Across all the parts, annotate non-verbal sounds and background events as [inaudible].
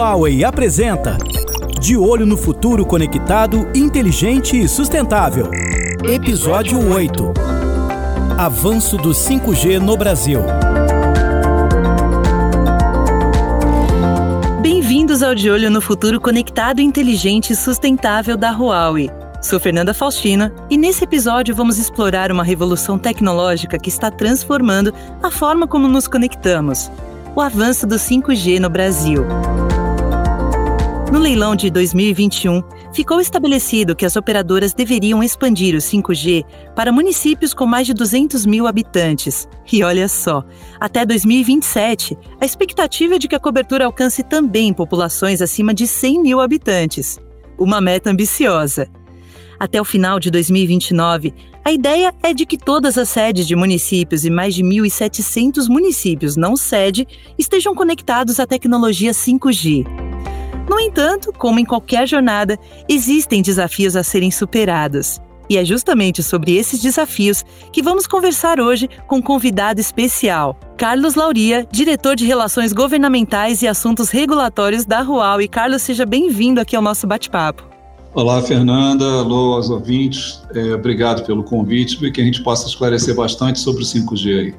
Huawei apresenta De Olho no Futuro Conectado, Inteligente e Sustentável. Episódio 8 Avanço do 5G no Brasil. Bem-vindos ao De Olho no Futuro Conectado, Inteligente e Sustentável da Huawei. Sou Fernanda Faustina e nesse episódio vamos explorar uma revolução tecnológica que está transformando a forma como nos conectamos o avanço do 5G no Brasil. No leilão de 2021, ficou estabelecido que as operadoras deveriam expandir o 5G para municípios com mais de 200 mil habitantes. E olha só, até 2027, a expectativa é de que a cobertura alcance também populações acima de 100 mil habitantes. Uma meta ambiciosa. Até o final de 2029, a ideia é de que todas as sedes de municípios e mais de 1.700 municípios não sede estejam conectados à tecnologia 5G. No entanto, como em qualquer jornada, existem desafios a serem superados. E é justamente sobre esses desafios que vamos conversar hoje com um convidado especial, Carlos Lauria, diretor de Relações Governamentais e Assuntos Regulatórios da Rual. E Carlos, seja bem-vindo aqui ao nosso bate-papo. Olá, Fernanda. Alô aos ouvintes. É, obrigado pelo convite e que a gente possa esclarecer bastante sobre o 5G aí.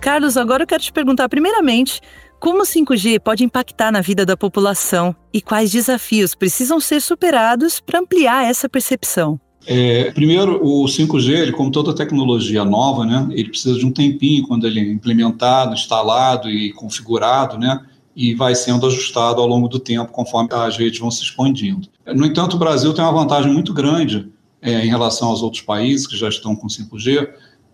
Carlos, agora eu quero te perguntar, primeiramente, como o 5G pode impactar na vida da população e quais desafios precisam ser superados para ampliar essa percepção? É, primeiro, o 5G, ele, como toda tecnologia nova, né, ele precisa de um tempinho quando ele é implementado, instalado e configurado, né, e vai sendo ajustado ao longo do tempo conforme as redes vão se expandindo. No entanto, o Brasil tem uma vantagem muito grande é, em relação aos outros países que já estão com 5G,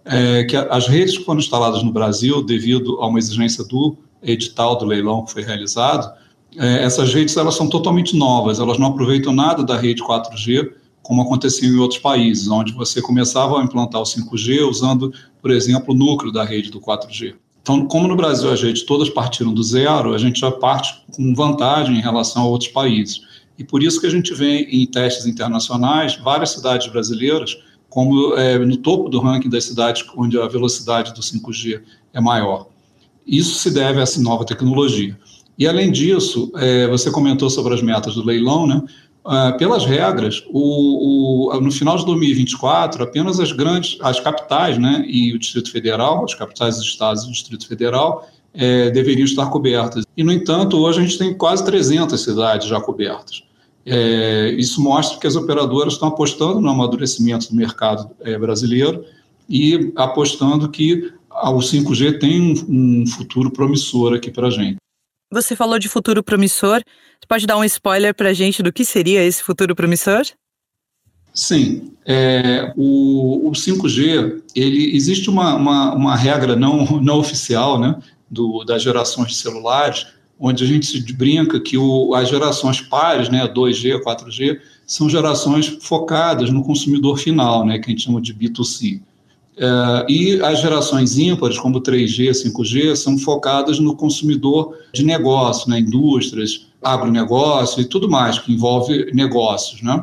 é, que as redes que foram instaladas no Brasil, devido a uma exigência do edital do leilão que foi realizado, é, essas redes elas são totalmente novas, elas não aproveitam nada da rede 4G, como acontecia em outros países, onde você começava a implantar o 5G usando, por exemplo, o núcleo da rede do 4G. Então, como no Brasil as redes todas partiram do zero, a gente já parte com vantagem em relação a outros países. E por isso que a gente vê em testes internacionais várias cidades brasileiras como é, no topo do ranking das cidades onde a velocidade do 5G é maior. Isso se deve a essa nova tecnologia. E além disso, é, você comentou sobre as metas do leilão, né? Uh, pelas regras, o, o, no final de 2024, apenas as grandes, as capitais, né, e o Distrito Federal, as capitais dos estados e o Distrito Federal, é, deveriam estar cobertas. E, no entanto, hoje a gente tem quase 300 cidades já cobertas. É, isso mostra que as operadoras estão apostando no amadurecimento do mercado é, brasileiro e apostando que o 5G tem um, um futuro promissor aqui para a gente. Você falou de futuro promissor. Você pode dar um spoiler para a gente do que seria esse futuro promissor? Sim. É, o, o 5G, ele, existe uma, uma, uma, regra não, [laughs] não oficial né, do, das gerações de celulares, onde a gente se brinca que o, as gerações pares, né, 2G, 4G, são gerações focadas no consumidor final, né, que a gente chama de B2C. Uh, e as gerações ímpares, como 3G, 5G, são focadas no consumidor de negócio, né, indústrias, agronegócio e tudo mais que envolve negócios, né?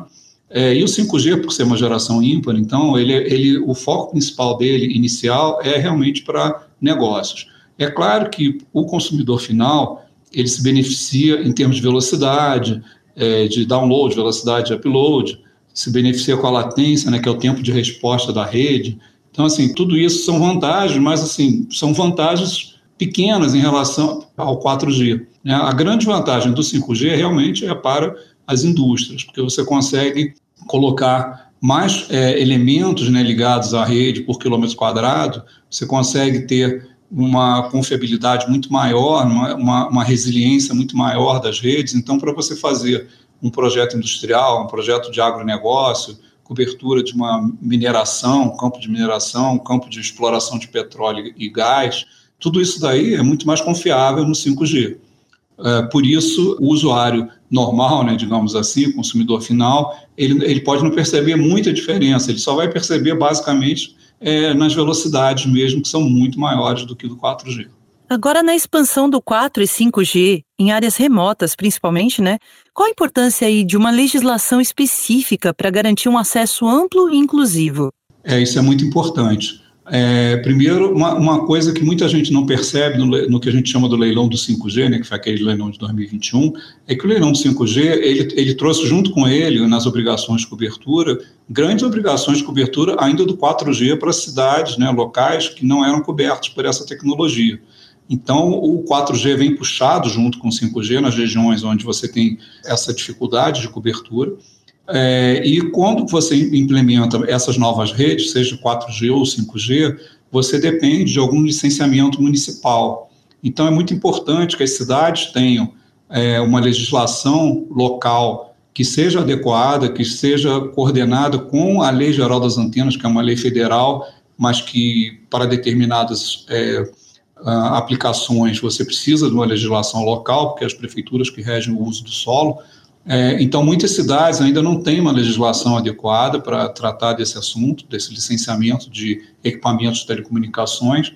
É, e o 5G, por ser uma geração ímpar, então, ele, ele, o foco principal dele, inicial, é realmente para negócios. É claro que o consumidor final, ele se beneficia em termos de velocidade, é, de download, velocidade de upload, se beneficia com a latência, né, que é o tempo de resposta da rede, então, assim, tudo isso são vantagens, mas, assim, são vantagens pequenas em relação ao 4G. Né? A grande vantagem do 5G realmente é para as indústrias, porque você consegue colocar mais é, elementos né, ligados à rede por quilômetro quadrado, você consegue ter uma confiabilidade muito maior, uma, uma, uma resiliência muito maior das redes. Então, para você fazer um projeto industrial, um projeto de agronegócio, cobertura de uma mineração, campo de mineração, campo de exploração de petróleo e gás, tudo isso daí é muito mais confiável no 5G. É, por isso, o usuário normal, né, digamos assim, o consumidor final, ele, ele pode não perceber muita diferença, ele só vai perceber basicamente é, nas velocidades mesmo, que são muito maiores do que do 4G. Agora, na expansão do 4 e 5G, em áreas remotas principalmente, né? Qual a importância aí de uma legislação específica para garantir um acesso amplo e inclusivo? É, isso é muito importante. É, primeiro, uma, uma, coisa que muita gente não percebe no, no, que a gente chama do leilão do 5G, né, que foi aquele leilão de 2021, é que o leilão do 5G ele, ele trouxe junto com ele, nas obrigações de cobertura, grandes obrigações de cobertura ainda do 4G para cidades né, locais que não eram cobertos por essa tecnologia. Então, o 4G vem puxado junto com o 5G nas regiões onde você tem essa dificuldade de cobertura. É, e quando você implementa essas novas redes, seja 4G ou 5G, você depende de algum licenciamento municipal. Então, é muito importante que as cidades tenham é, uma legislação local que seja adequada, que seja coordenada com a Lei Geral das Antenas, que é uma lei federal, mas que para determinadas é, aplicações você precisa de uma legislação local, porque as prefeituras que regem o uso do solo é, então, muitas cidades ainda não têm uma legislação adequada para tratar desse assunto, desse licenciamento de equipamentos de telecomunicações.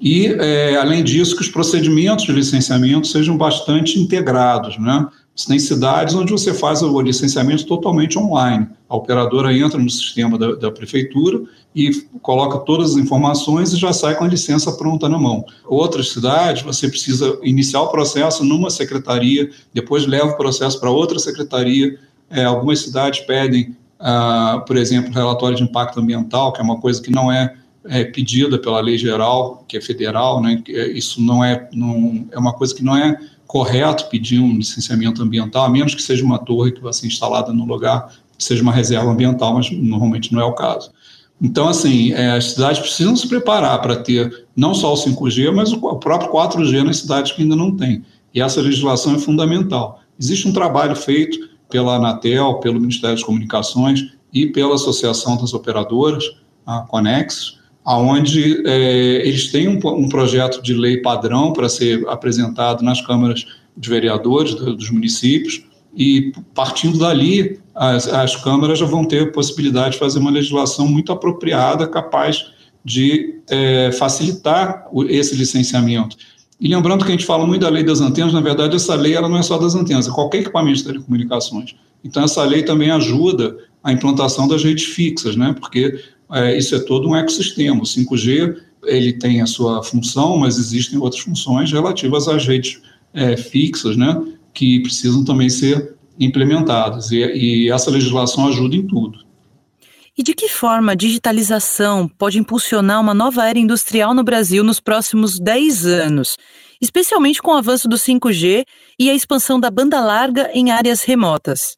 E, é, além disso, que os procedimentos de licenciamento sejam bastante integrados, né? Você tem cidades onde você faz o licenciamento totalmente online. A operadora entra no sistema da, da, prefeitura e coloca todas as informações e já sai com a licença pronta na mão. Outras cidades, você precisa iniciar o processo numa secretaria, depois leva o processo para outra secretaria. É, algumas cidades pedem, ah, por exemplo, relatório de impacto ambiental, que é uma coisa que não é, é pedida pela lei geral, que é federal, né? Isso não é, não, é uma coisa que não é correto pedir um licenciamento ambiental, a menos que seja uma torre que vai ser instalada no lugar seja uma reserva ambiental, mas normalmente não é o caso. Então, assim, é, as cidades precisam se preparar para ter não só o 5G, mas o próprio 4G nas cidades que ainda não têm. E essa legislação é fundamental. Existe um trabalho feito pela Anatel, pelo Ministério das Comunicações e pela Associação das Operadoras, a Conex, aonde é, eles têm um, um, projeto de lei padrão para ser apresentado nas câmaras de vereadores do, dos municípios, e partindo dali, as, as câmaras já vão ter possibilidade de fazer uma legislação muito apropriada, capaz de é, facilitar o, esse licenciamento. E lembrando que a gente fala muito da lei das antenas, na verdade, essa lei ela não é só das antenas, é qualquer equipamento de telecomunicações. Então, essa lei também ajuda a implantação das redes fixas, né? porque é, isso é todo um ecossistema. O 5G ele tem a sua função, mas existem outras funções relativas às redes é, fixas, né, que precisam também ser implementadas. E, e essa legislação ajuda em tudo. E de que forma a digitalização pode impulsionar uma nova era industrial no Brasil nos próximos 10 anos, especialmente com o avanço do 5G e a expansão da banda larga em áreas remotas?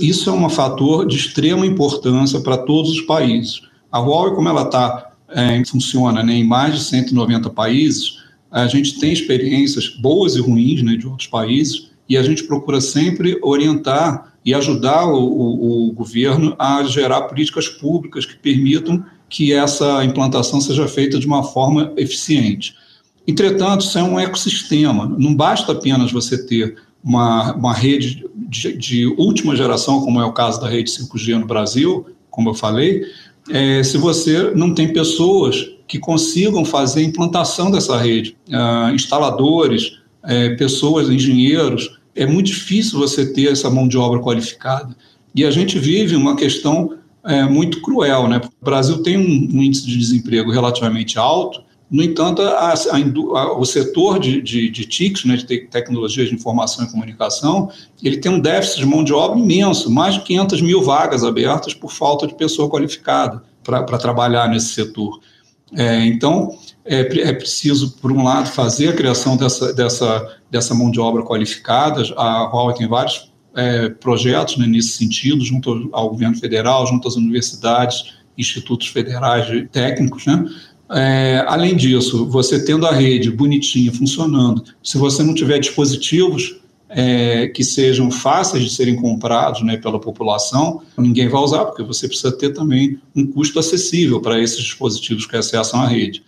Isso é um fator de extrema importância para todos os países. A Huawei, como ela está, é, funciona né, em mais de 190 países, a gente tem experiências boas e ruins né, de outros países e a gente procura sempre orientar e ajudar o, o, o governo a gerar políticas públicas que permitam que essa implantação seja feita de uma forma eficiente. Entretanto, isso é um ecossistema, não basta apenas você ter uma, uma rede de, de, última geração, como é o caso da rede 5G no Brasil, como eu falei, é, se você não tem pessoas que consigam fazer a implantação dessa rede, ah, instaladores, é, pessoas, engenheiros, é muito difícil você ter essa mão de obra qualificada. E a gente vive uma questão é, muito cruel, né? O Brasil tem um, um índice de desemprego relativamente alto, no entanto, a, a, o setor de, de, de TICs, né, de tecnologias de informação e comunicação, ele tem um déficit de mão de obra imenso, mais de 500 mil vagas abertas por falta de pessoa qualificada para trabalhar nesse setor. É, então, é, é, preciso, por um lado, fazer a criação dessa, dessa, dessa mão de obra qualificada. A Huawei tem vários é, projetos né, nesse sentido, junto ao governo federal, junto às universidades, institutos federais técnicos, né? É, além disso, você tendo a rede bonitinha, funcionando, se você não tiver dispositivos é, que sejam fáceis de serem comprados né, pela população, ninguém vai usar, porque você precisa ter também um custo acessível para esses dispositivos que acessam a rede.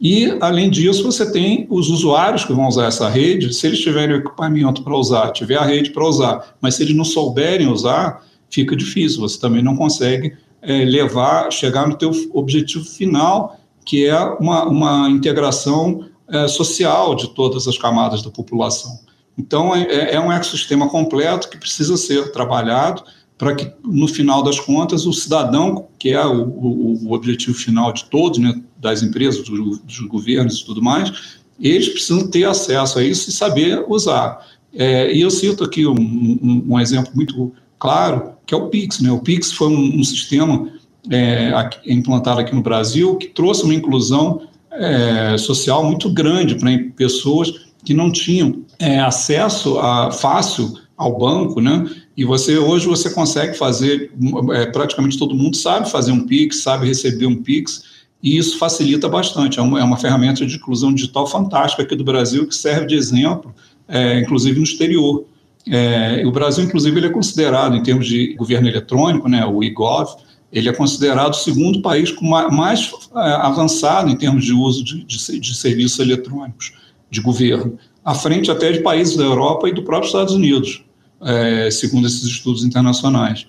E, além disso, você tem os usuários que vão usar essa rede, se eles tiverem o equipamento para usar, tiver a rede para usar, mas se eles não souberem usar, fica difícil, você também não consegue é, levar, chegar no teu objetivo final, que é uma, uma integração é, social de todas as camadas da população. Então, é, é, é um ecossistema completo que precisa ser trabalhado para que, no final das contas, o cidadão, que é o, o, o objetivo final de todos, né, das empresas, dos, dos, governos e tudo mais, eles precisam ter acesso a isso e saber usar. É, e eu cito aqui um, um, um, exemplo muito claro, que é o Pix. Né? O Pix foi um, um sistema é, aqui, implantado aqui no Brasil que trouxe uma inclusão é, social muito grande para pessoas que não tinham é, acesso a, fácil ao banco, né? E você hoje você consegue fazer, é, praticamente todo mundo sabe fazer um Pix, sabe receber um Pix, e isso facilita bastante. É uma, é uma ferramenta de inclusão digital fantástica aqui do Brasil que serve de exemplo, é, inclusive no exterior. É, o Brasil, inclusive, ele é considerado, em termos de governo eletrônico, né, o IGOV, ele é considerado o segundo país mais é, avançado em termos de uso de, de, de serviços eletrônicos de governo, à frente até de países da Europa e do próprio Estados Unidos é, segundo esses estudos internacionais.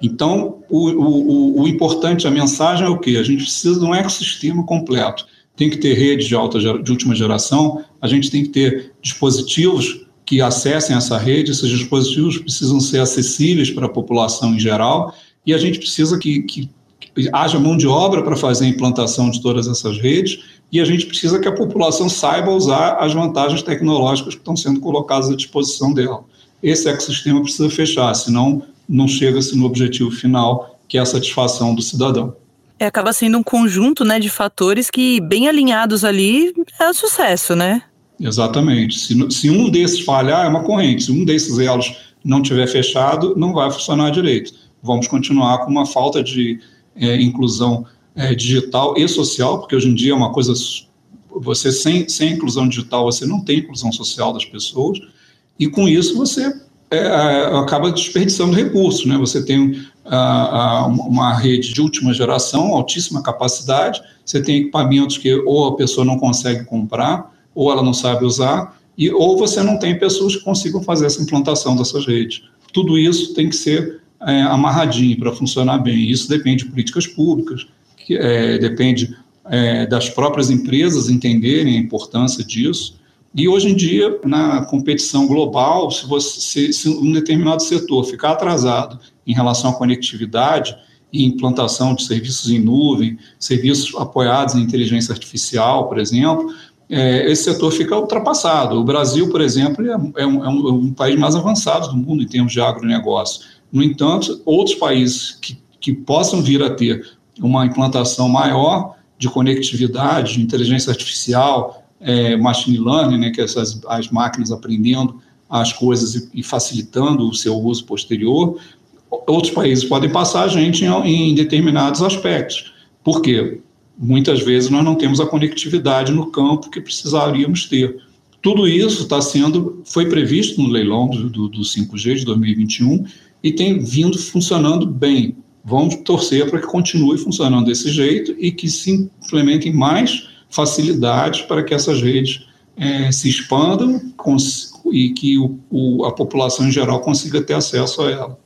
Então, o, o, o, importante, a mensagem é o quê? A gente precisa de um ecossistema completo. Tem que ter redes de, alta, de última geração, a gente tem que ter dispositivos que acessem essa rede, esses dispositivos precisam ser acessíveis para a população em geral, e a gente precisa que, que, que haja mão de obra para fazer a implantação de todas essas redes, e a gente precisa que a população saiba usar as vantagens tecnológicas que estão sendo colocadas à disposição dela esse ecossistema precisa fechar, senão não chega-se no objetivo final, que é a satisfação do cidadão. É, acaba sendo um conjunto né, de fatores que, bem alinhados ali, é o sucesso, né? Exatamente. Se, se um desses falhar, é uma corrente. Se um desses elos não tiver fechado, não vai funcionar direito. Vamos continuar com uma falta de é, inclusão é, digital e social, porque hoje em dia é uma coisa. Você, sem, sem inclusão digital, você não tem inclusão social das pessoas e com isso você é, acaba desperdiçando recursos. Né? Você tem a, a, uma rede de última geração, altíssima capacidade, você tem equipamentos que ou a pessoa não consegue comprar, ou ela não sabe usar, e, ou você não tem pessoas que consigam fazer essa implantação dessas redes. Tudo isso tem que ser é, amarradinho para funcionar bem. Isso depende de políticas públicas, que, é, depende é, das próprias empresas entenderem a importância disso, e hoje em dia, na competição global, se, você, se um determinado setor ficar atrasado em relação à conectividade e implantação de serviços em nuvem, serviços apoiados em inteligência artificial, por exemplo, é, esse setor fica ultrapassado. O Brasil, por exemplo, é, é, um, é, um, um, país mais avançado do mundo em termos de agronegócio. No entanto, outros países que, que possam vir a ter uma implantação maior de conectividade, de inteligência artificial, é, machine learning, né, que essas as máquinas aprendendo as coisas e, e, facilitando o seu uso posterior, outros países podem passar a gente em, em determinados aspectos. Por quê? Muitas vezes nós não temos a conectividade no campo que precisaríamos ter. Tudo isso está sendo, foi previsto no leilão do, do, do 5G de 2021 e tem vindo funcionando bem. Vamos torcer para que continue funcionando desse jeito e que se implementem mais facilidades para que essas redes é, se expandam e que o, o, a população em geral consiga ter acesso a ela.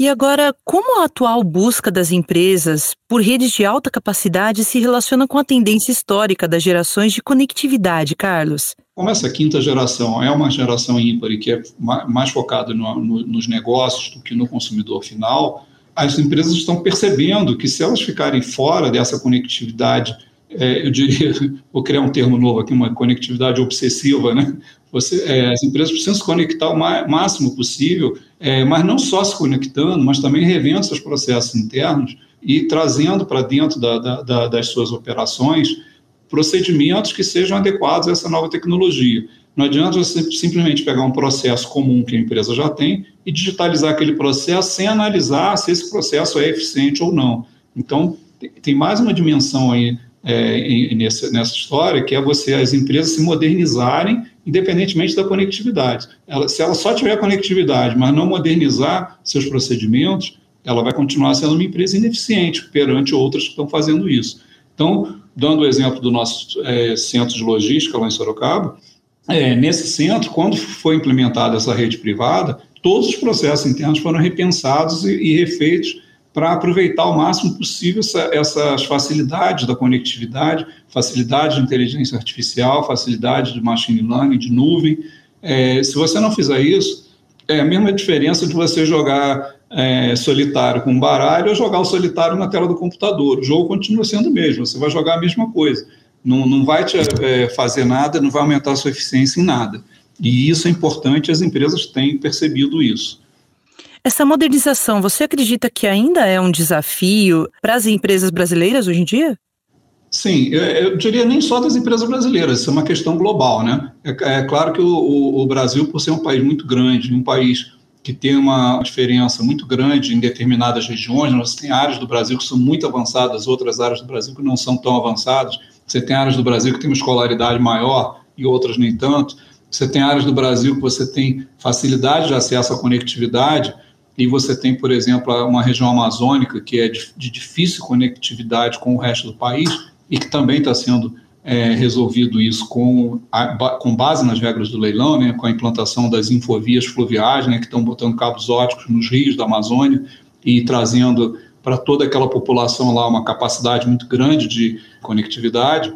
E agora, como a atual busca das empresas por redes de alta capacidade se relaciona com a tendência histórica das gerações de conectividade, Carlos? Como essa quinta geração é uma geração ímpar e que é mais focada no, no, nos negócios do que no consumidor final, as empresas estão percebendo que se elas ficarem fora dessa conectividade é, eu diria, [laughs] vou criar um termo novo aqui, uma conectividade obsessiva, né? Você, é, as empresas precisam se conectar o máximo possível, é, mas não só se conectando, mas também revendo seus processos internos e trazendo para dentro da, da, da, das suas operações procedimentos que sejam adequados a essa nova tecnologia. Não adianta você simplesmente pegar um processo comum que a empresa já tem e digitalizar aquele processo sem analisar se esse processo é eficiente ou não. Então, tem mais uma dimensão aí é, nessa, nessa história, que é você, as empresas se modernizarem independentemente da conectividade. Ela, se ela só tiver conectividade, mas não modernizar seus procedimentos, ela vai continuar sendo uma empresa ineficiente perante outras que estão fazendo isso. Então, dando o exemplo do nosso é, centro de logística lá em Sorocaba, é, nesse centro, quando foi implementada essa rede privada, todos os processos internos foram repensados e, e refeitos para aproveitar ao máximo possível essa, essas facilidades da conectividade, facilidade de inteligência artificial, facilidade de machine learning, de nuvem. É, se você não fizer isso, é a mesma diferença de você jogar é, solitário com baralho ou jogar o solitário na tela do computador. O jogo continua sendo o mesmo, você vai jogar a mesma coisa. Não, não vai te é, fazer nada, não vai aumentar a sua eficiência em nada. E isso é importante, as empresas têm percebido isso. Essa modernização, você acredita que ainda é um desafio para as empresas brasileiras hoje em dia? Sim, eu diria nem só das empresas brasileiras, isso é uma questão global, né? É, é claro que o, o, o, Brasil, por ser um país muito grande, um país que tem uma diferença muito grande em determinadas regiões, nós tem áreas do Brasil que são muito avançadas, outras áreas do Brasil que não são tão avançadas. Você tem áreas do Brasil que têm uma escolaridade maior e outras nem tanto. Você tem áreas do Brasil que você tem facilidade de acesso à conectividade e você tem, por exemplo, uma região amazônica que é de, de difícil conectividade com o resto do país e que também está sendo é, resolvido isso com, a, com base nas regras do leilão, né, com a implantação das infovias fluviais, né, que estão botando cabos óticos nos rios da Amazônia e trazendo para toda aquela população lá uma capacidade muito grande de conectividade,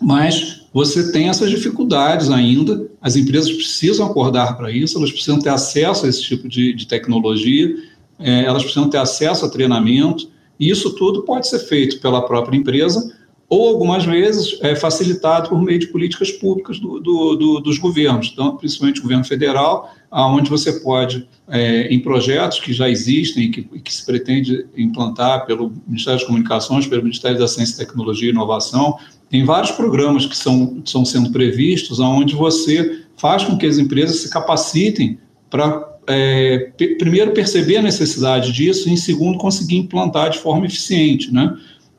mas você tem essas dificuldades ainda, as empresas precisam acordar para isso, elas precisam ter acesso a esse tipo de, de tecnologia, é, elas precisam ter acesso a treinamento, e isso tudo pode ser feito pela própria empresa, ou algumas vezes é facilitado por meio de políticas públicas do, do, do, dos governos, então, principalmente o governo federal, aonde você pode, é, em projetos que já existem e que, que, se pretende implantar pelo Ministério das Comunicações, pelo Ministério da Ciência, Tecnologia e Inovação, tem vários programas que são, são sendo previstos, aonde você faz com que as empresas se capacitem para é, primeiro perceber a necessidade disso e, em segundo, conseguir implantar de forma eficiente, né?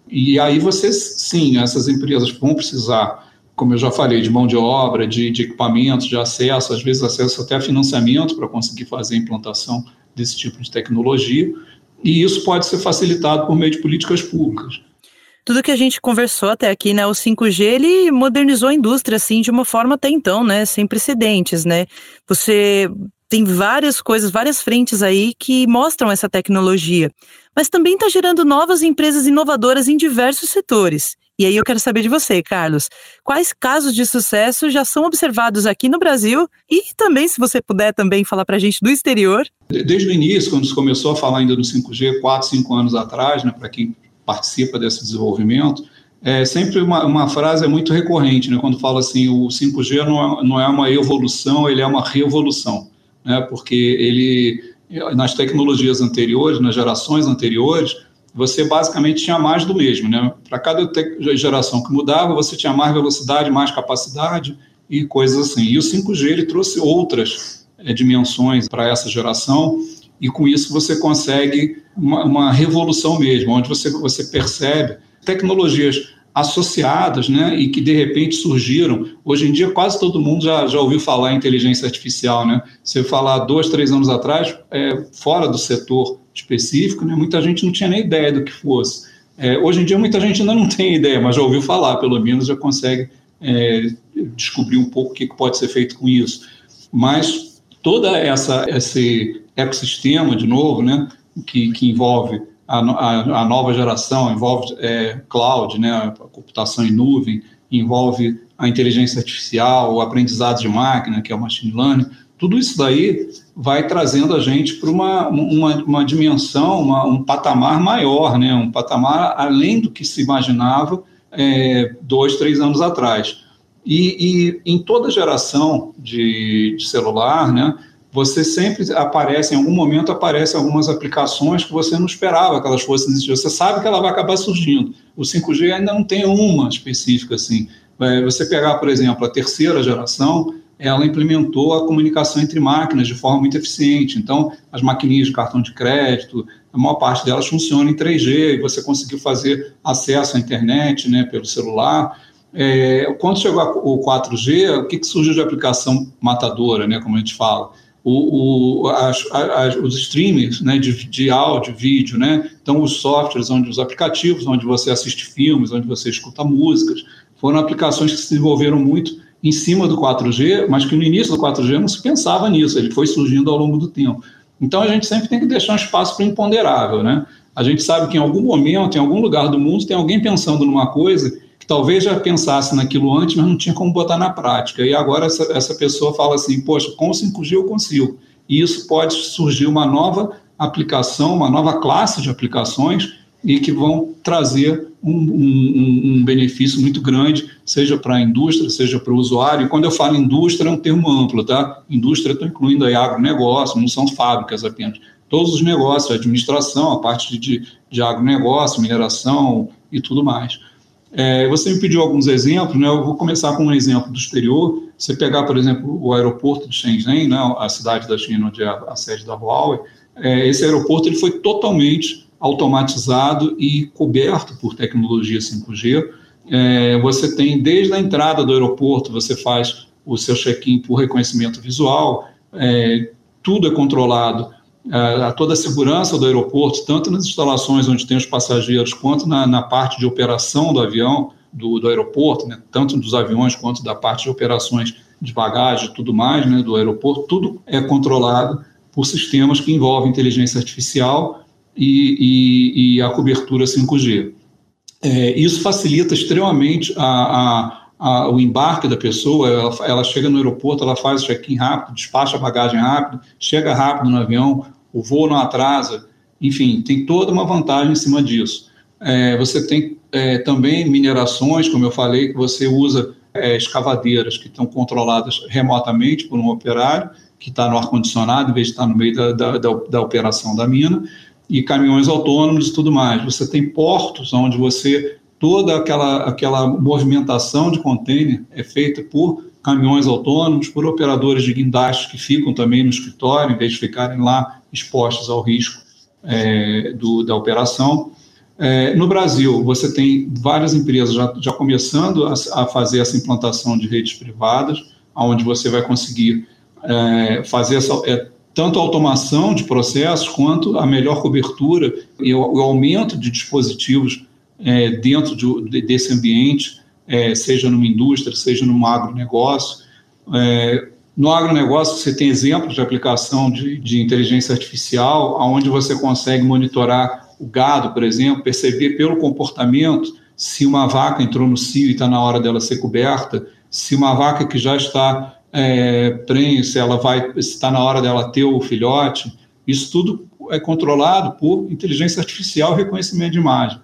E aí vocês, sim, essas empresas vão precisar, como eu já falei, de mão de obra, de, de equipamentos, de acesso, às vezes acesso até a financiamento para conseguir fazer a implantação desse tipo de tecnologia, e isso pode ser facilitado por meio de políticas públicas. Tudo que a gente conversou até aqui, né, o 5G, ele modernizou a indústria, assim, de uma forma até então, né, sem precedentes, né. Você tem várias coisas, várias frentes aí que mostram essa tecnologia, mas também está gerando novas empresas inovadoras em diversos setores. E aí eu quero saber de você, Carlos, quais casos de sucesso já são observados aqui no Brasil e também, se você puder também falar para a gente do exterior? Desde o início, quando se começou a falar ainda do 5G, 4, 5 anos atrás, né, para quem participa desse desenvolvimento, é sempre uma, uma frase é muito recorrente, né, quando fala assim, o 5G não é, não é uma evolução, ele é uma revolução né, porque ele, nas tecnologias anteriores, nas gerações anteriores, você basicamente tinha mais do mesmo. Né? Para cada geração que mudava, você tinha mais velocidade, mais capacidade e coisas assim. E o 5G ele trouxe outras é, dimensões para essa geração, e com isso você consegue uma, uma revolução mesmo, onde você, você percebe tecnologias associadas, né, e que de repente surgiram. Hoje em dia, quase todo mundo já, já ouviu falar em inteligência artificial, né? Se falar dois, três anos atrás, é, fora do setor específico, né, muita gente não tinha nem ideia do que fosse. É, hoje em dia, muita gente ainda não tem ideia, mas já ouviu falar, pelo menos já consegue é, descobrir um pouco o que pode ser feito com isso. Mas toda essa esse ecossistema, de novo, né, que, que envolve a, a, nova geração, envolve é, cloud, né, a computação em nuvem, envolve a inteligência artificial, o aprendizado de máquina, que é o machine learning, tudo isso daí vai trazendo a gente para uma, uma, uma, dimensão, uma, um patamar maior, né? um patamar além do que se imaginava é, dois, três anos atrás. E, e em toda geração de, de celular, né, você sempre aparece, em algum momento aparecem algumas aplicações que você não esperava que elas fossem existir. Você sabe que ela vai acabar surgindo. O 5G ainda não tem uma específica assim. É, você pegar, por exemplo, a terceira geração, ela implementou a comunicação entre máquinas de forma muito eficiente. Então, as maquininhas de cartão de crédito, a maior parte delas funciona em 3G, e você conseguiu fazer acesso à internet né, pelo celular. É, quando chegou o 4G, o que, que surgiu de aplicação matadora, né, como a gente fala? O, o, as, as, os streamers né, de, de áudio, vídeo, né? então os softwares, onde os aplicativos, onde você assiste filmes, onde você escuta músicas, foram aplicações que se desenvolveram muito em cima do 4G, mas que no início do 4G não se pensava nisso, ele foi surgindo ao longo do tempo. Então a gente sempre tem que deixar um espaço para o imponderável, né? A gente sabe que em algum momento, em algum lugar do mundo, tem alguém pensando numa coisa que talvez já pensasse naquilo antes, mas não tinha como botar na prática. E agora essa, essa pessoa fala assim: poxa, com o 5G eu consigo. E isso pode surgir uma nova aplicação, uma nova classe de aplicações e que vão trazer um, um, um benefício muito grande, seja para a indústria, seja para o usuário. E quando eu falo indústria, é um termo amplo, tá? Indústria, estou incluindo aí agronegócio, não são fábricas apenas. Todos os negócios, a administração, a parte de, de agronegócio, mineração e tudo mais. É, você me pediu alguns exemplos, né? eu vou começar com um exemplo do exterior. Você pegar, por exemplo, o aeroporto de Shenzhen, né? a cidade da China onde é a, sede da Huawei, é, esse aeroporto ele foi totalmente automatizado e coberto por tecnologia 5G. É, você tem, desde a entrada do aeroporto, você faz o seu check-in por reconhecimento visual, é, tudo é controlado, é, toda a segurança do aeroporto, tanto nas instalações onde tem os passageiros, quanto na, na parte de operação do avião, do, do aeroporto, né, tanto dos aviões quanto da parte de operações de bagagem e tudo mais né, do aeroporto, tudo é controlado por sistemas que envolvem inteligência artificial e, e, e a cobertura 5G. É, isso facilita extremamente a, a, a, o embarque da pessoa, ela, ela, chega no aeroporto, ela faz o check-in rápido, despacha a bagagem rápido, chega rápido no avião, o voo não atrasa, enfim, tem toda uma vantagem em cima disso. É, você tem é, também minerações, como eu falei, que você usa é, escavadeiras que estão controladas remotamente por um operário, que está no ar-condicionado, em vez de estar no meio da, da, da, da operação da mina e caminhões autônomos e tudo mais. Você tem portos onde você toda aquela aquela movimentação de container é feita por caminhões autônomos, por operadores de guindastes que ficam também no escritório, em vez de ficarem lá expostos ao risco é, do, da operação. É, no Brasil, você tem várias empresas já, já começando a, a, fazer essa implantação de redes privadas, onde você vai conseguir é, fazer essa, é, tanto a automação de processos quanto a melhor cobertura e o, o aumento de dispositivos é, dentro de, desse ambiente, é, seja numa indústria, seja num agronegócio. É, no agronegócio, você tem exemplos de aplicação de, de inteligência artificial, onde você consegue monitorar o gado, por exemplo, perceber pelo comportamento se uma vaca entrou no cio e está na hora dela ser coberta, se uma vaca que já está é, se ela vai, está na hora dela ter o filhote, isso tudo é controlado por inteligência artificial e reconhecimento de imagem.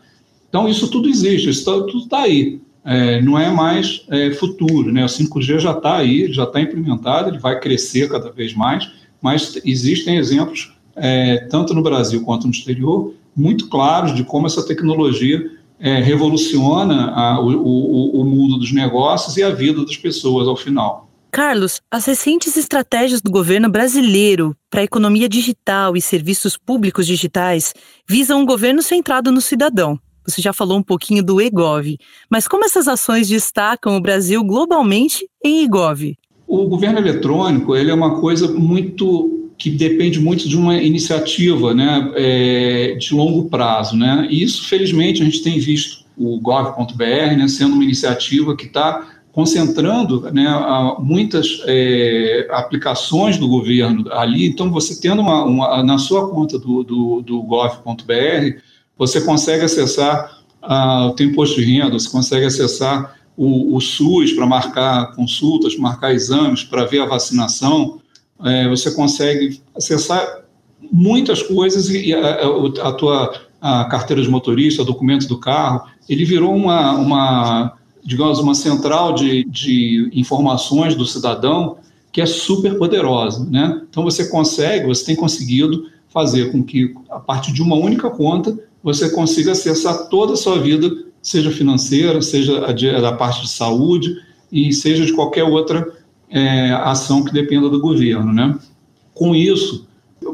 Então, isso tudo existe, isso tá, tudo está aí. É, não é mais é, futuro, né? O 5G já está aí, já está implementado, ele vai crescer cada vez mais, mas existem exemplos, é, tanto no Brasil quanto no exterior, muito claros de como essa tecnologia é, revoluciona a, o, o, o mundo dos negócios e a vida das pessoas ao final. Carlos, as recentes estratégias do governo brasileiro para a economia digital e serviços públicos digitais visam um governo centrado no cidadão. Você já falou um pouquinho do EGOV, mas como essas ações destacam o Brasil globalmente em EGOV? O governo eletrônico ele é uma coisa muito que depende muito de uma iniciativa né, é, de longo prazo. Né? E isso, felizmente, a gente tem visto o gov.br né, sendo uma iniciativa que está concentrando né, muitas é, aplicações do governo ali. Então, você tendo uma, uma na sua conta do, do, do gov.br, você consegue acessar o teu imposto de renda, você consegue acessar o, o SUS para marcar consultas, marcar exames, para ver a vacinação. É, você consegue acessar muitas coisas e a, a, a tua a carteira de motorista, documento do carro, ele virou uma, uma digamos, uma central de, de informações do cidadão que é super poderosa, né? Então você consegue, você tem conseguido fazer com que a partir de uma única conta você consiga acessar toda a sua vida, seja financeira, seja da parte de saúde e seja de qualquer outra é, ação que dependa do governo, né? Com isso,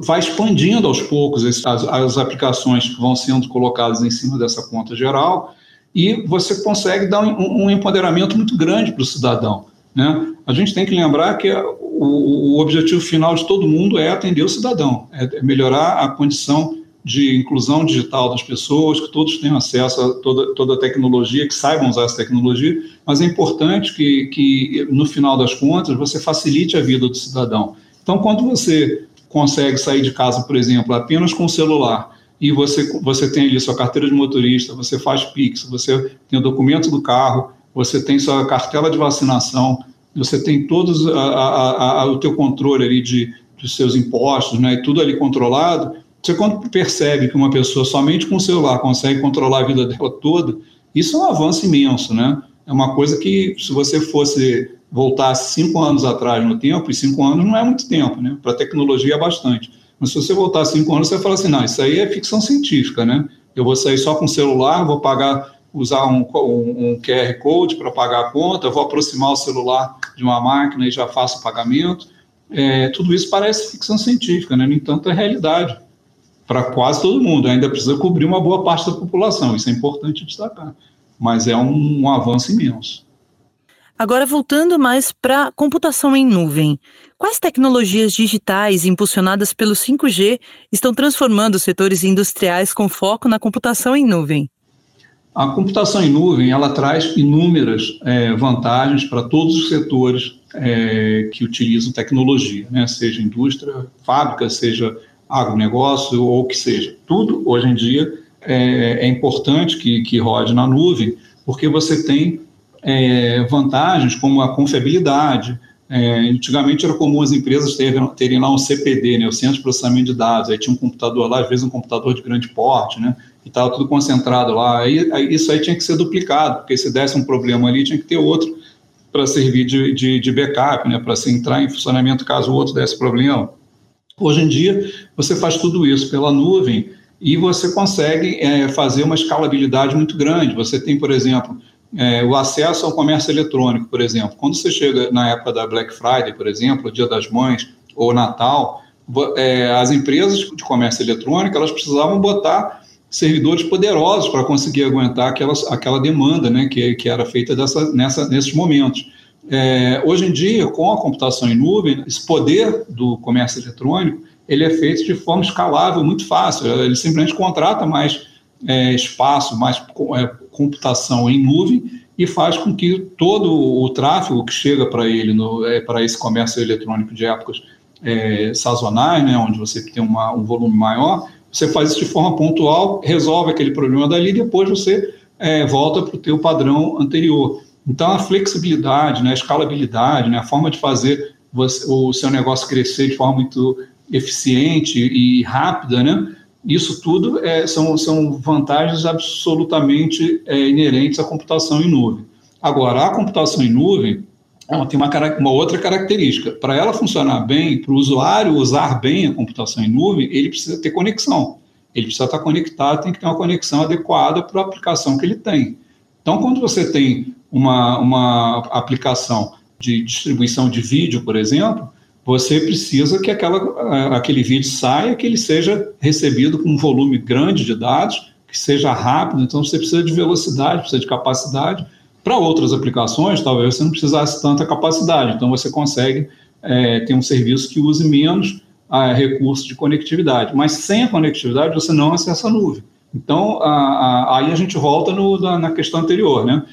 vai expandindo aos poucos as, as aplicações que vão sendo colocadas em cima dessa conta geral e você consegue dar um, um empoderamento muito grande para o cidadão. Né? A gente tem que lembrar que o, o, objetivo final de todo mundo é atender o cidadão, é, é melhorar a condição de inclusão digital das pessoas, que todos tenham acesso a toda, toda a tecnologia, que saibam usar essa tecnologia, mas é importante que, que, no final das contas, você facilite a vida do cidadão. Então, quando você consegue sair de casa, por exemplo, apenas com o celular, e você, você tem ali sua carteira de motorista, você faz Pix, você tem o documento do carro, você tem sua cartela de vacinação, você tem todos a, a, a, o teu controle ali de, dos seus impostos, né, e tudo ali controlado, Você quando percebe que uma pessoa somente com o celular consegue controlar a vida dela toda, isso é um avanço imenso, né? É uma coisa que, se você fosse voltar cinco anos atrás no tempo, e cinco anos não é muito tempo, né? Para a tecnologia é bastante. Mas se você voltar cinco anos, você fala assim, não, isso aí é ficção científica, né? Eu vou sair só com o celular, vou pagar, usar um, um, um QR Code para pagar a conta, vou aproximar o celular de uma máquina e já faço o pagamento. É, tudo isso parece ficção científica, né? No entanto, é realidade para quase todo mundo. Ainda precisa cobrir uma boa parte da população, isso é importante destacar. Mas é um, um avanço imenso. Agora, voltando mais para computação em nuvem. Quais tecnologias digitais impulsionadas pelo 5G estão transformando os setores industriais com foco na computação em nuvem? A computação em nuvem ela traz inúmeras é, vantagens para todos os setores é, que utilizam tecnologia, né? seja indústria, fábrica, seja agronegócio ou o que seja. Tudo, hoje em dia, é, é importante que, que rode na nuvem, porque você tem é, vantagens como a confiabilidade. É, antigamente era comum as empresas terem, terem lá um CPD, né, o Centro de Processamento de Dados, aí tinha um computador lá, às vezes um computador de grande porte, né, e estava tudo concentrado lá. Aí, aí, isso aí tinha que ser duplicado, porque se desse um problema ali, tinha que ter outro para servir de, de, de backup, né, para se entrar em funcionamento caso o outro desse problema. Hoje em dia, você faz tudo isso pela nuvem e você consegue é, fazer uma escalabilidade muito grande. Você tem, por exemplo, é, o acesso ao comércio eletrônico, por exemplo. Quando você chega na época da Black Friday, por exemplo, Dia das Mães ou Natal, é, as empresas de comércio eletrônico elas precisavam botar servidores poderosos para conseguir aguentar aquela, aquela demanda né, que, que era feita dessa, nessa, nesses momentos. É, hoje em dia, com a computação em nuvem, esse poder do comércio eletrônico ele é feito de forma escalável, muito fácil. Ele simplesmente contrata mais é, espaço, mais é, computação em nuvem e faz com que todo o tráfego que chega para ele, é, para esse comércio eletrônico de épocas é, sazonais, né, onde você tem uma, um volume maior, você faz isso de forma pontual, resolve aquele problema dali e depois você é, volta para o teu padrão anterior. Então, a flexibilidade, né, a escalabilidade, né, a forma de fazer você, o seu negócio crescer de forma muito eficiente e rápida, né, isso tudo é, são, são vantagens absolutamente é, inerentes à computação em nuvem. Agora, a computação em nuvem ela tem uma, uma outra característica. Para ela funcionar bem, para o usuário usar bem a computação em nuvem, ele precisa ter conexão. Ele precisa estar conectado, tem que ter uma conexão adequada para a aplicação que ele tem. Então, quando você tem uma, uma aplicação de distribuição de vídeo, por exemplo, você precisa que aquela, aquele vídeo saia, que ele seja recebido com um volume grande de dados, que seja rápido, então você precisa de velocidade, precisa de capacidade. Para outras aplicações, talvez você não precisasse tanta capacidade, então você consegue é, ter um serviço que use menos é, recursos de conectividade, mas sem a conectividade você não acessa a nuvem. Então, a, a, aí a gente volta no, na, na questão anterior, né?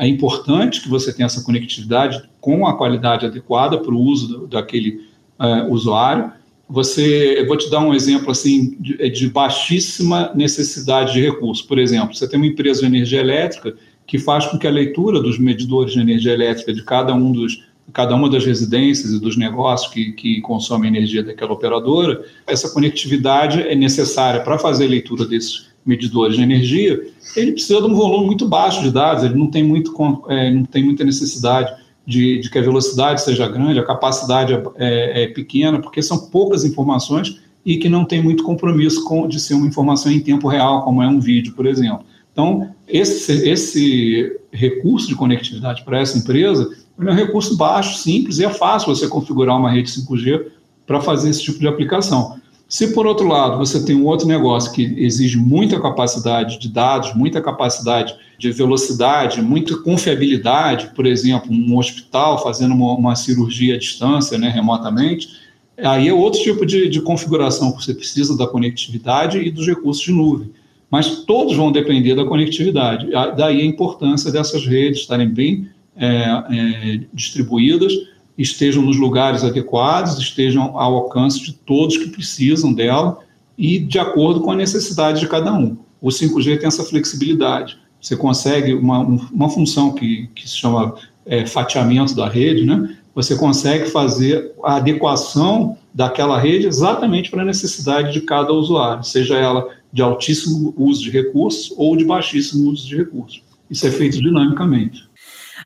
É importante que você tenha essa conectividade com a qualidade adequada para o uso daquele uh, usuário. Você, eu vou te dar um exemplo assim de, de, baixíssima necessidade de recursos. Por exemplo, você tem uma empresa de energia elétrica que faz com que a leitura dos medidores de energia elétrica de cada um dos cada uma das residências e dos negócios que, que consomem energia daquela operadora, essa conectividade é necessária para fazer a leitura desses medidores de energia, ele precisa de um volume muito baixo de dados, ele não tem, muito, é, não tem muita necessidade de, de, que a velocidade seja grande, a capacidade é, é, é, pequena, porque são poucas informações e que não tem muito compromisso com, de ser uma informação em tempo real, como é um vídeo, por exemplo. Então, esse, esse recurso de conectividade para essa empresa é um recurso baixo, simples, e é fácil você configurar uma rede 5G para fazer esse tipo de aplicação. Se, por outro lado, você tem um outro negócio que exige muita capacidade de dados, muita capacidade de velocidade, muita confiabilidade, por exemplo, um hospital fazendo uma, uma cirurgia à distância, né, remotamente, aí é outro tipo de, de configuração que você precisa da conectividade e dos recursos de nuvem. Mas todos vão depender da conectividade. Daí a importância dessas redes estarem bem é, é, distribuídas estejam nos lugares adequados, estejam ao alcance de todos que precisam dela e de acordo com a necessidade de cada um. O 5G tem essa flexibilidade. Você consegue uma, uma função que, que se chama é, fatiamento da rede, né? você consegue fazer a adequação daquela rede exatamente para a necessidade de cada usuário, seja ela de altíssimo uso de recursos ou de baixíssimo uso de recursos. Isso é feito dinamicamente.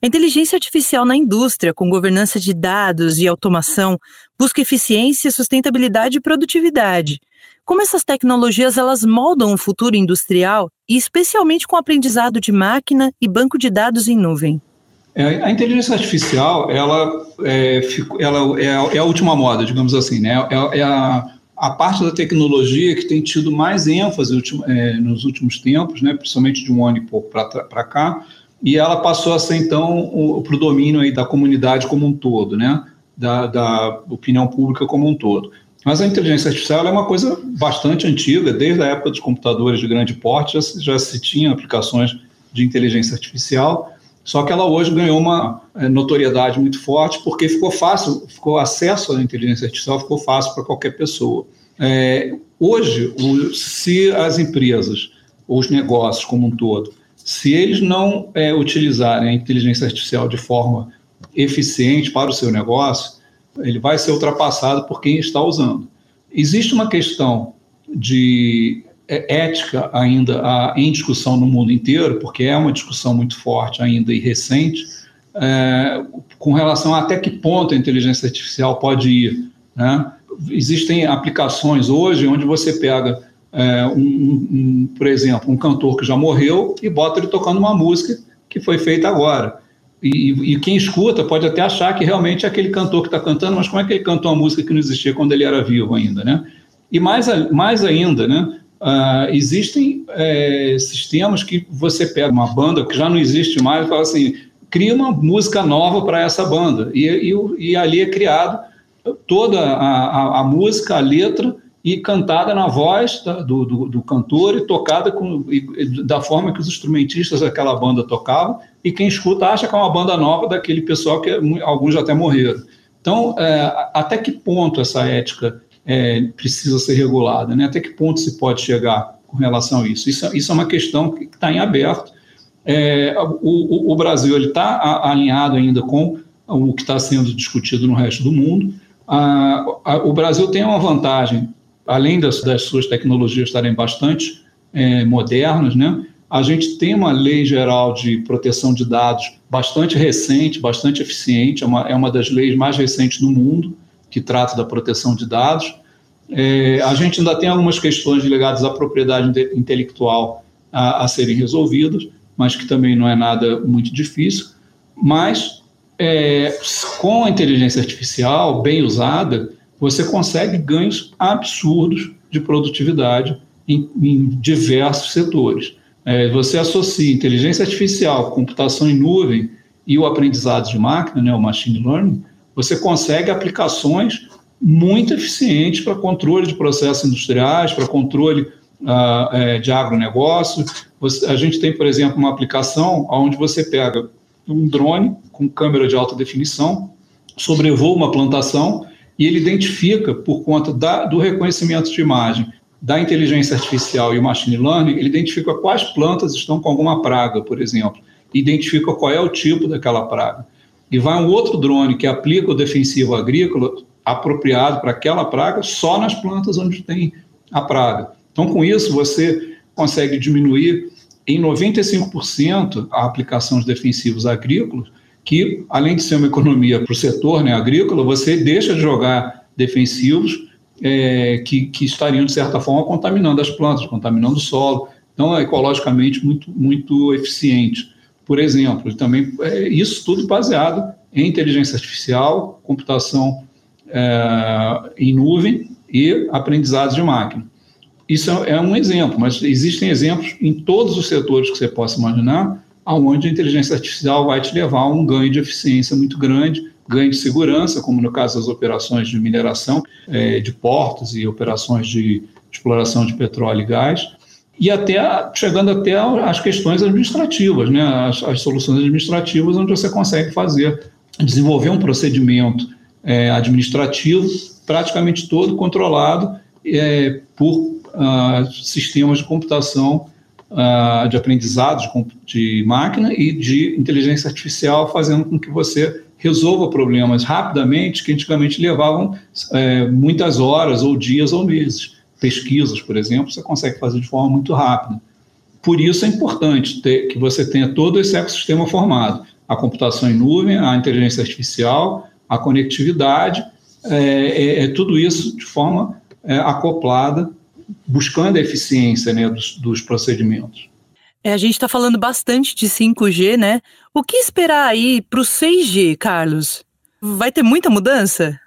A inteligência artificial na indústria, com governança de dados e automação, busca eficiência, sustentabilidade e produtividade. Como essas tecnologias elas moldam o futuro industrial e especialmente com o aprendizado de máquina e banco de dados em nuvem? É, a inteligência artificial, ela, é, ela é, é, a última moda, digamos assim, né? É, é, a, a parte da tecnologia que tem tido mais ênfase nos últimos tempos, né? Principalmente de um ano e pouco para cá, e ela passou a ser, então, para o domínio aí da comunidade como um todo, né? Da, da opinião pública como um todo. Mas a inteligência artificial é uma coisa bastante antiga, desde a época dos computadores de grande porte já, já se tinha aplicações de inteligência artificial, só que ela hoje ganhou uma é, notoriedade muito forte porque ficou fácil, ficou acesso à inteligência artificial ficou fácil para qualquer pessoa. É, hoje, o, se as empresas, os negócios como um todo, se eles não é, utilizarem a inteligência artificial de forma eficiente para o seu negócio, ele vai ser ultrapassado por quem está usando. Existe uma questão de é, ética ainda em discussão no mundo inteiro, porque é uma discussão muito forte ainda e recente, é, com relação a até que ponto a inteligência artificial pode ir. Né? Existem aplicações hoje onde você pega, é, um, um, por exemplo, um cantor que já morreu e bota ele tocando uma música que foi feita agora. E, e, quem escuta pode até achar que realmente é aquele cantor que está cantando, mas como é que ele cantou uma música que não existia quando ele era vivo ainda, né? E mais, mais ainda, né? Uh, existem é, sistemas que você pega uma banda que já não existe mais e fala assim, cria uma música nova para essa banda. E, e, e, ali é criado toda a, a, a, música, a letra, e cantada na voz da, do, do, do, cantor e tocada com, e, da forma que os instrumentistas daquela banda tocavam, e quem escuta acha que é uma banda nova daquele pessoal que alguns já até morreram. Então, é, até que ponto essa ética é, precisa ser regulada, né? Até que ponto se pode chegar com relação a isso? Isso, isso é uma questão que está em aberto. É, o, o, Brasil está alinhado ainda com o que está sendo discutido no resto do mundo. A, a, o Brasil tem uma vantagem, além das, das suas tecnologias estarem bastante é, modernas, né? A gente tem uma lei geral de proteção de dados bastante recente, bastante eficiente, é uma, é uma das leis mais recentes do mundo que trata da proteção de dados. É, a gente ainda tem algumas questões ligadas à propriedade intelectual a, a, serem resolvidas, mas que também não é nada muito difícil. Mas é, com a inteligência artificial bem usada, você consegue ganhos absurdos de produtividade em, em diversos setores. É, você associa inteligência artificial, computação em nuvem e o aprendizado de máquina, né, o machine learning, você consegue aplicações muito eficientes para controle de processos industriais, para controle uh, é, de agronegócio. Você, a gente tem, por exemplo, uma aplicação onde você pega um drone com câmera de alta definição, sobrevoa uma plantação e ele identifica, por conta da, do reconhecimento de imagem, da inteligência artificial e o machine learning, ele identifica quais plantas estão com alguma praga, por exemplo, identifica qual é o tipo daquela praga e vai um outro drone que aplica o defensivo agrícola apropriado para aquela praga só nas plantas onde tem a praga. Então, com isso, você consegue diminuir em 95% a aplicação de defensivos agrícolas, que, além de ser uma economia para o setor né, agrícola, você deixa de jogar defensivos é, que, que estariam, de certa forma, contaminando as plantas, contaminando o solo. Então, é ecologicamente muito, muito eficiente por exemplo. Também é, isso tudo baseado em inteligência artificial, computação é, em nuvem e aprendizados de máquina. Isso é um exemplo, mas existem exemplos em todos os setores que você possa imaginar, aonde a inteligência artificial vai te levar a um ganho de eficiência muito grande, ganho de segurança, como no caso das operações de mineração é, de portos e operações de exploração de petróleo e gás, e até chegando até as questões administrativas, né? as, as soluções administrativas onde você consegue fazer, desenvolver um procedimento é, administrativo praticamente todo controlado é, por uh, sistemas de computação uh, de aprendizado de, de, máquina e de inteligência artificial, fazendo com que você resolva problemas rapidamente que antigamente levavam é, muitas horas, ou dias, ou meses. Pesquisas, por exemplo, você consegue fazer de forma muito rápida. Por isso é importante ter, que você tenha todo esse ecossistema formado: a computação em nuvem, a inteligência artificial, a conectividade, é, é, é tudo isso de forma é, acoplada, buscando a eficiência né, dos, dos procedimentos. É, a gente está falando bastante de 5G, né? O que esperar aí para o 6G, Carlos? Vai ter muita mudança?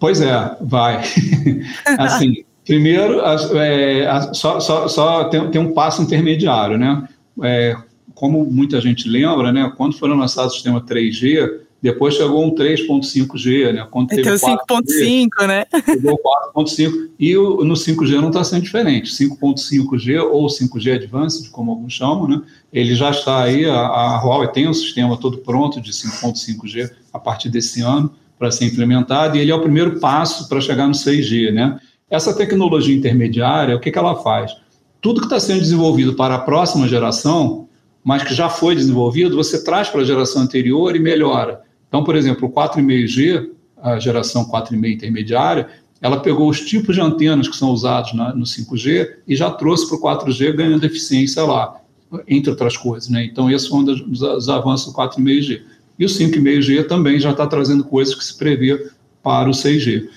Pois é, vai. [laughs] assim, primeiro, é, só, só, só tem, tem, um passo intermediário, né? É, como muita gente lembra, né? Quando foram lançados o sistema 3G, depois chegou um 3.5G, né? Quando teve então 5.5, né? Chegou 4.5 e o, no 5G não está sendo diferente. 5.5G ou 5G Advanced, como alguns chamam, né? Ele já está aí, a, a Huawei tem um sistema todo pronto de 5.5G a partir desse ano para ser implementado e ele é o primeiro passo para chegar no 6G, né? Essa tecnologia intermediária, o que, que ela faz? Tudo que está sendo desenvolvido para a próxima geração, mas que já foi desenvolvido, você traz para a geração anterior e melhora. Então, por exemplo, o 4,5G, a geração 4,5 intermediária, ela pegou os tipos de antenas que são usados na, no 5G e já trouxe para o 4G ganhando eficiência lá, entre outras coisas. Né? Então, esse foi um dos, dos avanços do 4,5G. E o 5,5G também já está trazendo coisas que se prevê para o 6G.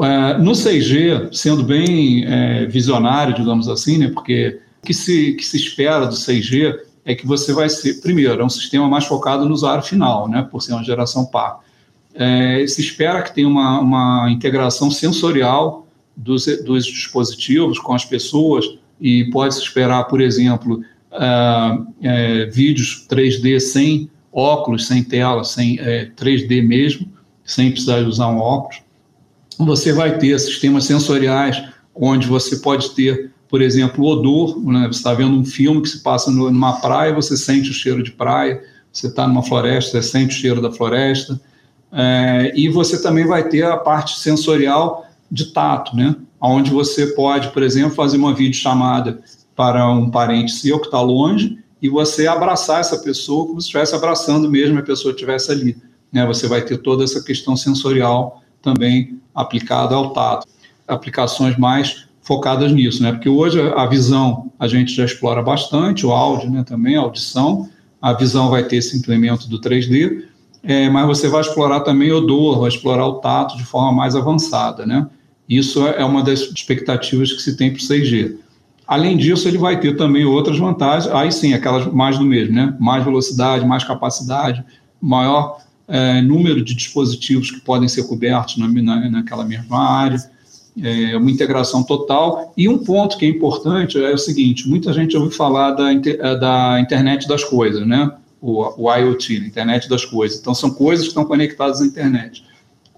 É, no 6G, sendo bem é, visionário, digamos assim, né, porque o que se, que se espera do 6G é que você vai ser, primeiro, é um sistema mais focado no usuário final, né, por ser uma geração par. É, se espera que tenha uma, uma integração sensorial dos, dos, dispositivos com as pessoas e pode-se esperar, por exemplo, é, é, vídeos 3D sem óculos, sem tela, sem 3D é, mesmo, sem precisar usar um óculos. Você vai ter sistemas sensoriais onde você pode ter por exemplo, odor, né? você está vendo um filme que se passa numa praia, você sente o cheiro de praia, você está numa floresta, você sente o cheiro da floresta, é, e você também vai ter a parte sensorial de tato, né? onde você pode, por exemplo, fazer uma videochamada para um parente seu que está longe e você abraçar essa pessoa como se estivesse abraçando mesmo a pessoa estivesse ali. Né? Você vai ter toda essa questão sensorial também aplicada ao tato. Aplicações mais focadas nisso, né? Porque hoje a visão a gente já explora bastante, o áudio, né, também, a audição, a visão vai ter esse implemento do 3D, é, mas você vai explorar também o odor, vai explorar o tato de forma mais avançada, né? Isso é uma das expectativas que se tem para o 6G. Além disso, ele vai ter também outras vantagens, aí sim, aquelas mais do mesmo, né? Mais velocidade, mais capacidade, maior é, número de dispositivos que podem ser cobertos na, na, naquela mesma área, é, uma integração total. E um ponto que é importante é o seguinte: muita gente ouviu falar da, é, da internet das coisas, né? O, o IoT, internet das coisas. Então, são coisas que estão conectadas à internet.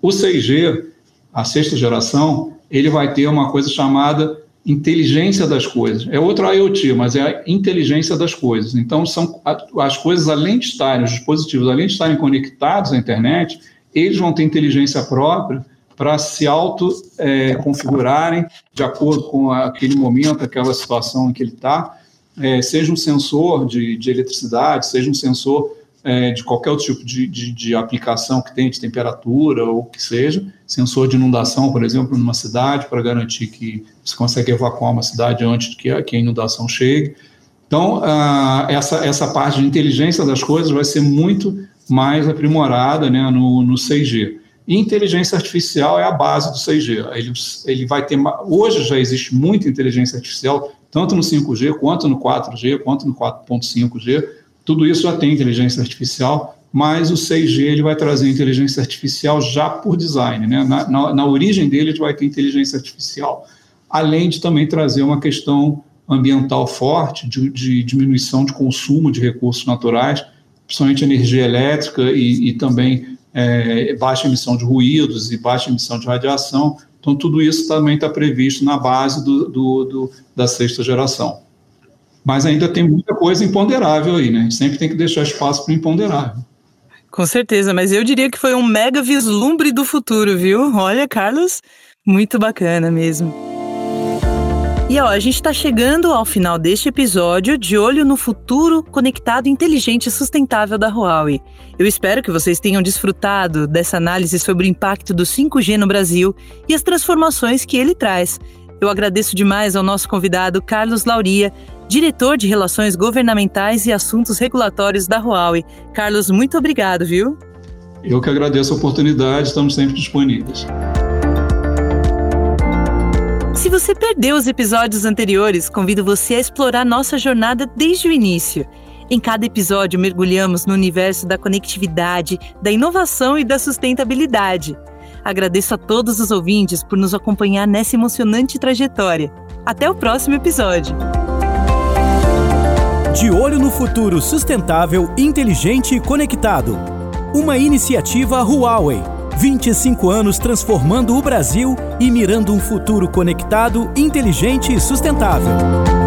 O 6G, a sexta geração, ele vai ter uma coisa chamada inteligência das coisas. É outro IoT, mas é a inteligência das coisas. Então, são as coisas, além de estarem, os dispositivos, além de estarem conectados à internet, eles vão ter inteligência própria para se auto-configurarem é, de acordo com aquele momento, aquela situação em que ele está, é, seja um sensor de, de, eletricidade, seja um sensor é, de qualquer outro tipo de, de, de, aplicação que tenha de temperatura ou que seja, sensor de inundação, por exemplo, numa cidade, para garantir que você consegue evacuar uma cidade antes que a, que a inundação chegue. Então, ah, essa, essa parte de inteligência das coisas vai ser muito mais aprimorada né, no, no 6G. Inteligência artificial é a base do 6G. Ele, ele vai ter. Hoje já existe muita inteligência artificial, tanto no 5G, quanto no 4G, quanto no 4.5G. Tudo isso já tem inteligência artificial, mas o 6G ele vai trazer inteligência artificial já por design. Né? Na, na, na origem dele, ele vai ter inteligência artificial, além de também trazer uma questão ambiental forte, de, de diminuição de consumo de recursos naturais, principalmente energia elétrica e, e também é, baixa emissão de ruídos e baixa emissão de radiação. Então, tudo isso também está previsto na base do, do, do, da sexta geração. Mas ainda tem muita coisa imponderável aí, né? Sempre tem que deixar espaço para o imponderável. Com certeza, mas eu diria que foi um mega vislumbre do futuro, viu? Olha, Carlos, muito bacana mesmo. E ó, a gente está chegando ao final deste episódio de olho no futuro conectado, inteligente e sustentável da Huawei. Eu espero que vocês tenham desfrutado dessa análise sobre o impacto do 5G no Brasil e as transformações que ele traz. Eu agradeço demais ao nosso convidado Carlos Lauria, diretor de Relações Governamentais e Assuntos Regulatórios da Huawei. Carlos, muito obrigado, viu? Eu que agradeço a oportunidade, estamos sempre disponíveis. Se você perdeu os episódios anteriores, convido você a explorar nossa jornada desde o início. Em cada episódio, mergulhamos no universo da conectividade, da inovação e da sustentabilidade. Agradeço a todos os ouvintes por nos acompanhar nessa emocionante trajetória. Até o próximo episódio. De olho no futuro sustentável, inteligente e conectado. Uma iniciativa Huawei 25 anos transformando o Brasil e mirando um futuro conectado, inteligente e sustentável.